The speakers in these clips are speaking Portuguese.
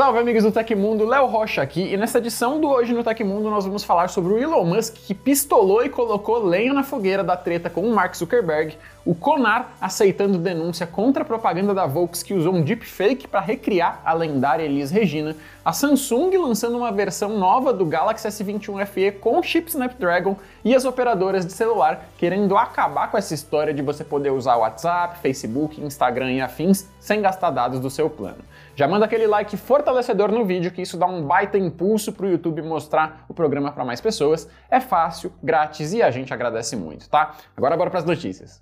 Salve amigos do Tecmundo, Léo Rocha aqui e nessa edição do Hoje no Tecmundo nós vamos falar sobre o Elon Musk que pistolou e colocou lenha na fogueira da treta com o Mark Zuckerberg, o Conar aceitando denúncia contra a propaganda da Volks que usou um deepfake para recriar a lendária Elis Regina, a Samsung lançando uma versão nova do Galaxy S21 FE com chip Snapdragon e as operadoras de celular querendo acabar com essa história de você poder usar WhatsApp, Facebook, Instagram e afins sem gastar dados do seu plano. Já manda aquele like fortalecedor no vídeo que isso dá um baita impulso para o YouTube mostrar o programa para mais pessoas. É fácil, grátis e a gente agradece muito, tá? Agora bora para as notícias.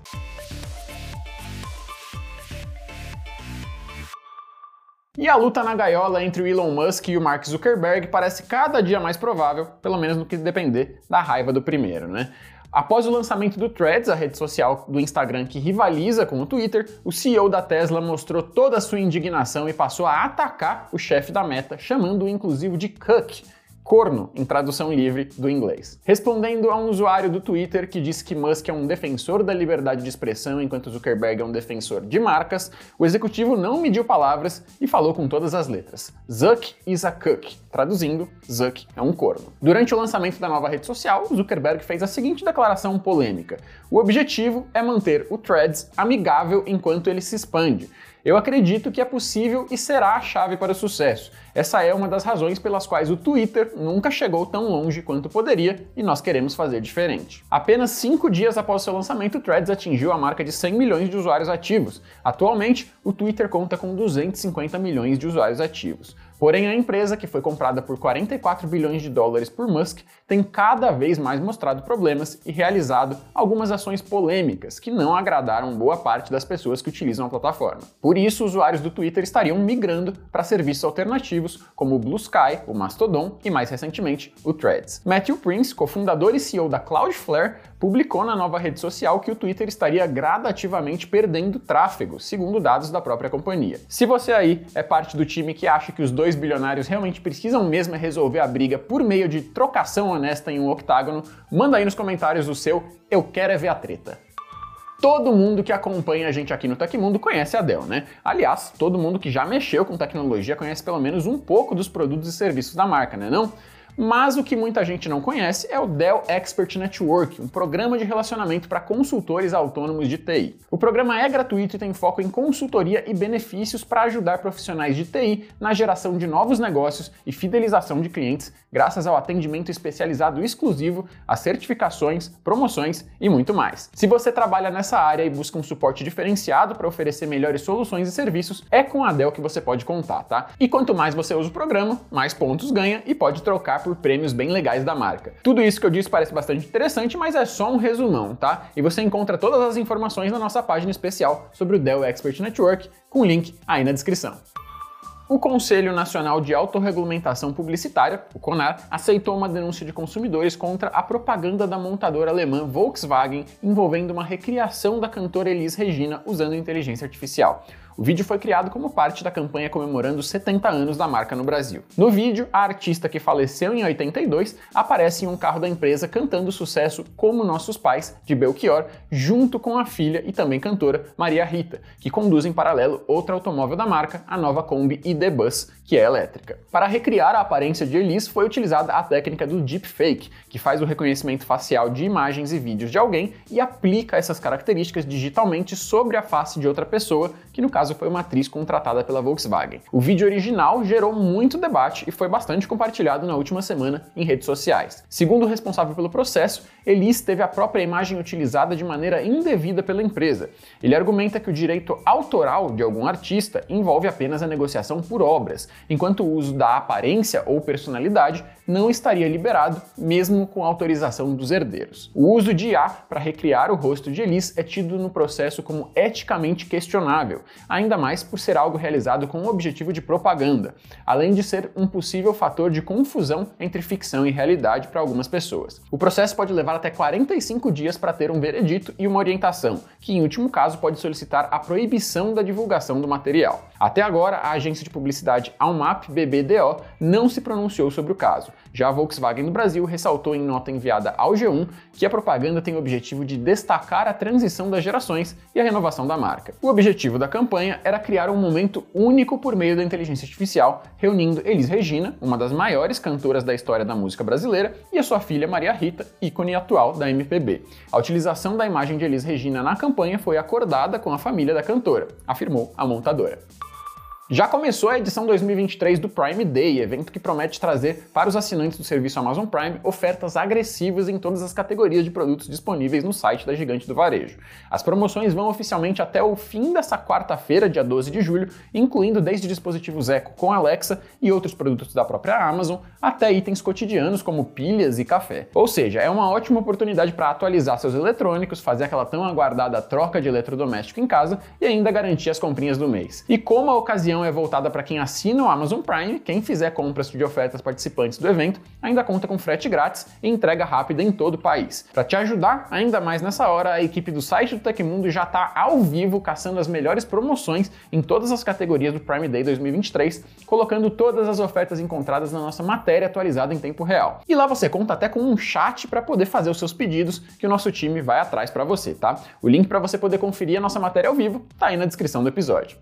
E a luta na gaiola entre o Elon Musk e o Mark Zuckerberg parece cada dia mais provável, pelo menos no que depender da raiva do primeiro, né? Após o lançamento do Threads, a rede social do Instagram que rivaliza com o Twitter, o CEO da Tesla mostrou toda a sua indignação e passou a atacar o chefe da Meta, chamando-o inclusive de cuck, corno, em tradução livre do inglês. Respondendo a um usuário do Twitter que disse que Musk é um defensor da liberdade de expressão enquanto Zuckerberg é um defensor de marcas, o executivo não mediu palavras e falou com todas as letras. Zuck is a cook. Traduzindo, Zuck é um corno. Durante o lançamento da nova rede social, Zuckerberg fez a seguinte declaração polêmica: O objetivo é manter o Threads amigável enquanto ele se expande. Eu acredito que é possível e será a chave para o sucesso. Essa é uma das razões pelas quais o Twitter nunca chegou tão longe quanto poderia e nós queremos fazer diferente. Apenas cinco dias após seu lançamento, o Threads atingiu a marca de 100 milhões de usuários ativos. Atualmente, o Twitter conta com 250 milhões de usuários ativos. Porém, a empresa, que foi comprada por 44 bilhões de dólares por Musk, tem cada vez mais mostrado problemas e realizado algumas ações polêmicas que não agradaram boa parte das pessoas que utilizam a plataforma. Por isso, usuários do Twitter estariam migrando para serviços alternativos como o Blue Sky, o Mastodon e mais recentemente o Threads. Matthew Prince, cofundador e CEO da Cloudflare, publicou na nova rede social que o Twitter estaria gradativamente perdendo tráfego, segundo dados da própria companhia. Se você aí é parte do time que acha que os dois bilionários realmente precisam mesmo resolver a briga por meio de trocação honesta em um octágono, manda aí nos comentários o seu Eu Quero É Ver a Treta. Todo mundo que acompanha a gente aqui no Tecmundo conhece a Dell, né? Aliás, todo mundo que já mexeu com tecnologia conhece pelo menos um pouco dos produtos e serviços da marca, né não? Mas o que muita gente não conhece é o Dell Expert Network, um programa de relacionamento para consultores autônomos de TI. O programa é gratuito e tem foco em consultoria e benefícios para ajudar profissionais de TI na geração de novos negócios e fidelização de clientes, graças ao atendimento especializado exclusivo, a certificações, promoções e muito mais. Se você trabalha nessa área e busca um suporte diferenciado para oferecer melhores soluções e serviços, é com a Dell que você pode contar, tá? E quanto mais você usa o programa, mais pontos ganha e pode trocar por prêmios bem legais da marca. Tudo isso que eu disse parece bastante interessante, mas é só um resumão, tá? E você encontra todas as informações na nossa página especial sobre o Dell Expert Network, com o link aí na descrição. O Conselho Nacional de Autorregulamentação Publicitária, o CONAR, aceitou uma denúncia de consumidores contra a propaganda da montadora alemã Volkswagen envolvendo uma recriação da cantora Elis Regina usando inteligência artificial. O vídeo foi criado como parte da campanha comemorando os 70 anos da marca no Brasil. No vídeo, a artista que faleceu em 82 aparece em um carro da empresa cantando o sucesso Como Nossos Pais, de Belchior, junto com a filha e também cantora Maria Rita, que conduz em paralelo outro automóvel da marca, a nova Kombi ID Bus, que é elétrica. Para recriar a aparência de Elis, foi utilizada a técnica do deepfake, que faz o reconhecimento facial de imagens e vídeos de alguém e aplica essas características digitalmente sobre a face de outra pessoa, que no caso caso foi uma atriz contratada pela Volkswagen. O vídeo original gerou muito debate e foi bastante compartilhado na última semana em redes sociais. Segundo o responsável pelo processo, Elis teve a própria imagem utilizada de maneira indevida pela empresa. Ele argumenta que o direito autoral de algum artista envolve apenas a negociação por obras, enquanto o uso da aparência ou personalidade não estaria liberado, mesmo com autorização dos herdeiros. O uso de IA para recriar o rosto de Elis é tido no processo como eticamente questionável, ainda mais por ser algo realizado com o objetivo de propaganda, além de ser um possível fator de confusão entre ficção e realidade para algumas pessoas. O processo pode levar até 45 dias para ter um veredito e uma orientação, que em último caso pode solicitar a proibição da divulgação do material. Até agora, a agência de publicidade Almap BBDO não se pronunciou sobre o caso. Já a Volkswagen no Brasil ressaltou em nota enviada ao G1 que a propaganda tem o objetivo de destacar a transição das gerações e a renovação da marca. O objetivo da campanha era criar um momento único por meio da inteligência artificial, reunindo Elis Regina, uma das maiores cantoras da história da música brasileira, e a sua filha Maria Rita, ícone atual da MPB. A utilização da imagem de Elis Regina na campanha foi acordada com a família da cantora, afirmou a montadora. Já começou a edição 2023 do Prime Day, evento que promete trazer para os assinantes do serviço Amazon Prime ofertas agressivas em todas as categorias de produtos disponíveis no site da gigante do varejo. As promoções vão oficialmente até o fim dessa quarta-feira, dia 12 de julho, incluindo desde dispositivos Echo com Alexa e outros produtos da própria Amazon, até itens cotidianos como pilhas e café. Ou seja, é uma ótima oportunidade para atualizar seus eletrônicos, fazer aquela tão aguardada troca de eletrodoméstico em casa e ainda garantir as comprinhas do mês. E como a ocasião é voltada para quem assina o Amazon Prime. Quem fizer compras de ofertas participantes do evento ainda conta com frete grátis e entrega rápida em todo o país. Para te ajudar ainda mais nessa hora, a equipe do site do Tecmundo já está ao vivo caçando as melhores promoções em todas as categorias do Prime Day 2023, colocando todas as ofertas encontradas na nossa matéria atualizada em tempo real. E lá você conta até com um chat para poder fazer os seus pedidos que o nosso time vai atrás para você, tá? O link para você poder conferir a nossa matéria ao vivo está aí na descrição do episódio.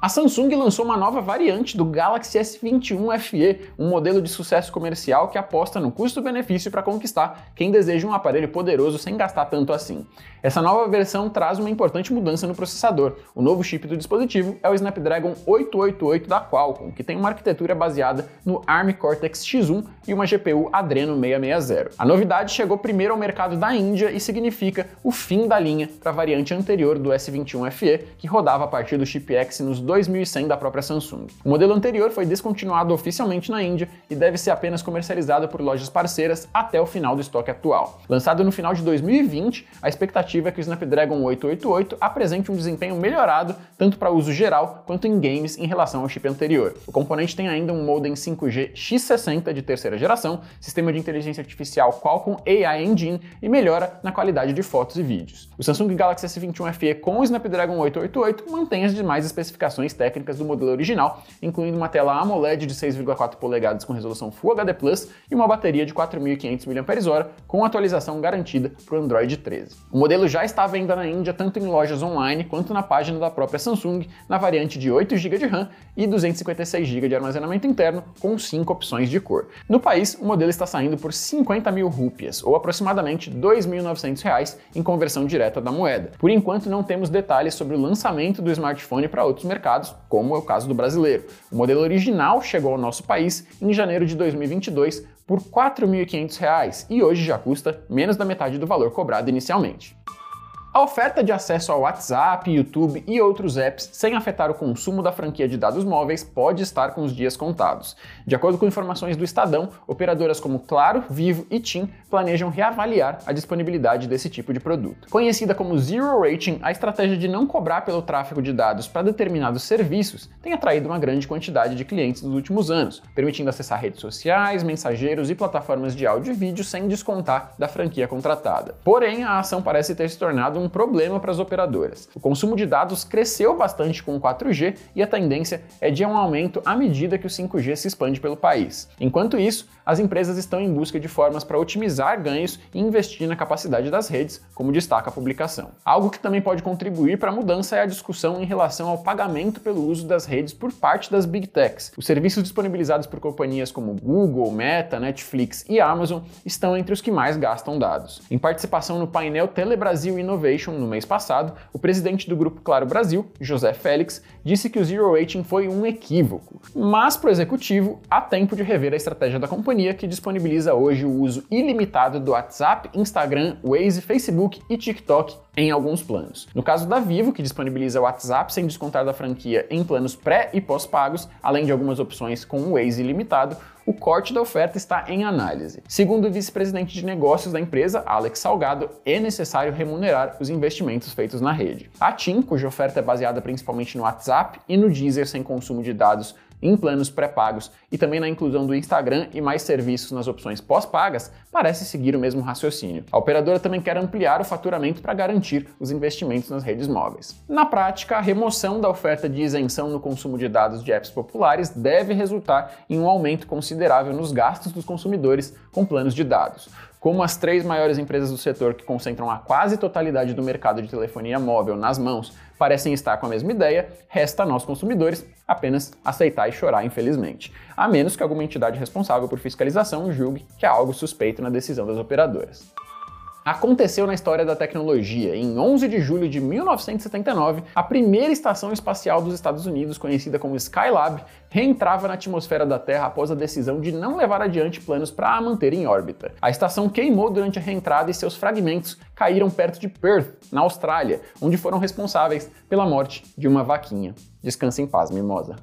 A Samsung lançou uma nova variante do Galaxy S21 FE, um modelo de sucesso comercial que aposta no custo-benefício para conquistar quem deseja um aparelho poderoso sem gastar tanto assim. Essa nova versão traz uma importante mudança no processador. O novo chip do dispositivo é o Snapdragon 888 da Qualcomm, que tem uma arquitetura baseada no ARM Cortex X1 e uma GPU Adreno 660. A novidade chegou primeiro ao mercado da Índia e significa o fim da linha para a variante anterior do S21 FE, que rodava a partir do chip X nos 2100 da própria Samsung. O modelo anterior foi descontinuado oficialmente na Índia e deve ser apenas comercializado por lojas parceiras até o final do estoque atual. Lançado no final de 2020, a expectativa é que o Snapdragon 888 apresente um desempenho melhorado tanto para uso geral quanto em games em relação ao chip anterior. O componente tem ainda um modem 5G X60 de terceira geração, sistema de inteligência artificial Qualcomm AI Engine e melhora na qualidade de fotos e vídeos. O Samsung Galaxy S21 FE com o Snapdragon 888 mantém as demais especificações técnicas do modelo original, incluindo uma tela AMOLED de 6,4 polegadas com resolução Full HD Plus e uma bateria de 4.500 mAh com atualização garantida para o Android 13. O modelo já está à venda na Índia tanto em lojas online quanto na página da própria Samsung, na variante de 8 GB de RAM e 256 GB de armazenamento interno, com 5 opções de cor. No país, o modelo está saindo por 50 mil rúpias, ou aproximadamente R$ 2.900 em conversão direta da moeda. Por enquanto, não temos detalhes sobre o lançamento do smartphone para outros mercados mercados, como é o caso do brasileiro. O modelo original chegou ao nosso país em janeiro de 2022 por R$ 4.500 e hoje já custa menos da metade do valor cobrado inicialmente. A oferta de acesso ao WhatsApp, YouTube e outros apps sem afetar o consumo da franquia de dados móveis pode estar com os dias contados. De acordo com informações do Estadão, operadoras como Claro, Vivo e TIM planejam reavaliar a disponibilidade desse tipo de produto. Conhecida como Zero Rating, a estratégia de não cobrar pelo tráfego de dados para determinados serviços tem atraído uma grande quantidade de clientes nos últimos anos, permitindo acessar redes sociais, mensageiros e plataformas de áudio e vídeo sem descontar da franquia contratada. Porém, a ação parece ter se tornado um um problema para as operadoras. O consumo de dados cresceu bastante com o 4G e a tendência é de um aumento à medida que o 5G se expande pelo país. Enquanto isso, as empresas estão em busca de formas para otimizar ganhos e investir na capacidade das redes, como destaca a publicação. Algo que também pode contribuir para a mudança é a discussão em relação ao pagamento pelo uso das redes por parte das Big Techs. Os serviços disponibilizados por companhias como Google, Meta, Netflix e Amazon estão entre os que mais gastam dados. Em participação no painel Telebrasil Innovation no mês passado, o presidente do Grupo Claro Brasil, José Félix, disse que o Zero Rating foi um equívoco, mas para o executivo há tempo de rever a estratégia da companhia companhia que disponibiliza hoje o uso ilimitado do WhatsApp, Instagram, Waze, Facebook e TikTok em alguns planos. No caso da Vivo, que disponibiliza o WhatsApp sem descontar da franquia em planos pré e pós-pagos, além de algumas opções com o Waze ilimitado, o corte da oferta está em análise. Segundo o vice-presidente de negócios da empresa, Alex Salgado, é necessário remunerar os investimentos feitos na rede. A TIM, cuja oferta é baseada principalmente no WhatsApp e no Deezer sem consumo de dados em planos pré-pagos e também na inclusão do Instagram e mais serviços nas opções pós-pagas, parece seguir o mesmo raciocínio. A operadora também quer ampliar o faturamento para garantir os investimentos nas redes móveis. Na prática, a remoção da oferta de isenção no consumo de dados de apps populares deve resultar em um aumento considerável nos gastos dos consumidores com planos de dados. Como as três maiores empresas do setor que concentram a quase totalidade do mercado de telefonia móvel nas mãos parecem estar com a mesma ideia, resta a nós consumidores apenas aceitar e chorar, infelizmente. A menos que alguma entidade responsável por fiscalização julgue que há algo suspeito na decisão das operadoras aconteceu na história da tecnologia. Em 11 de julho de 1979, a primeira estação espacial dos Estados Unidos, conhecida como Skylab, reentrava na atmosfera da Terra após a decisão de não levar adiante planos para a manter em órbita. A estação queimou durante a reentrada e seus fragmentos caíram perto de Perth, na Austrália, onde foram responsáveis pela morte de uma vaquinha. Descanse em paz, mimosa.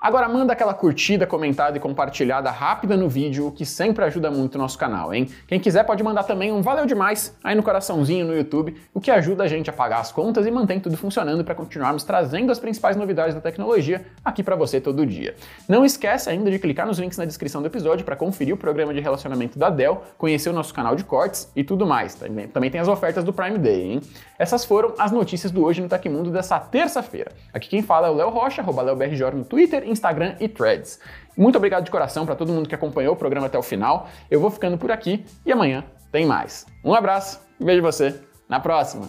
Agora manda aquela curtida, comentada e compartilhada rápida no vídeo, que sempre ajuda muito o nosso canal, hein? Quem quiser pode mandar também um valeu demais aí no coraçãozinho no YouTube, o que ajuda a gente a pagar as contas e mantém tudo funcionando para continuarmos trazendo as principais novidades da tecnologia aqui para você todo dia. Não esquece ainda de clicar nos links na descrição do episódio para conferir o programa de relacionamento da Dell, conhecer o nosso canal de cortes e tudo mais. Também, tem as ofertas do Prime Day, hein? Essas foram as notícias do Hoje no Tecmundo dessa terça-feira. Aqui quem fala é o Léo Rocha, arroba no Twitter Instagram e Threads. Muito obrigado de coração para todo mundo que acompanhou o programa até o final. Eu vou ficando por aqui e amanhã tem mais. Um abraço e vejo você na próxima.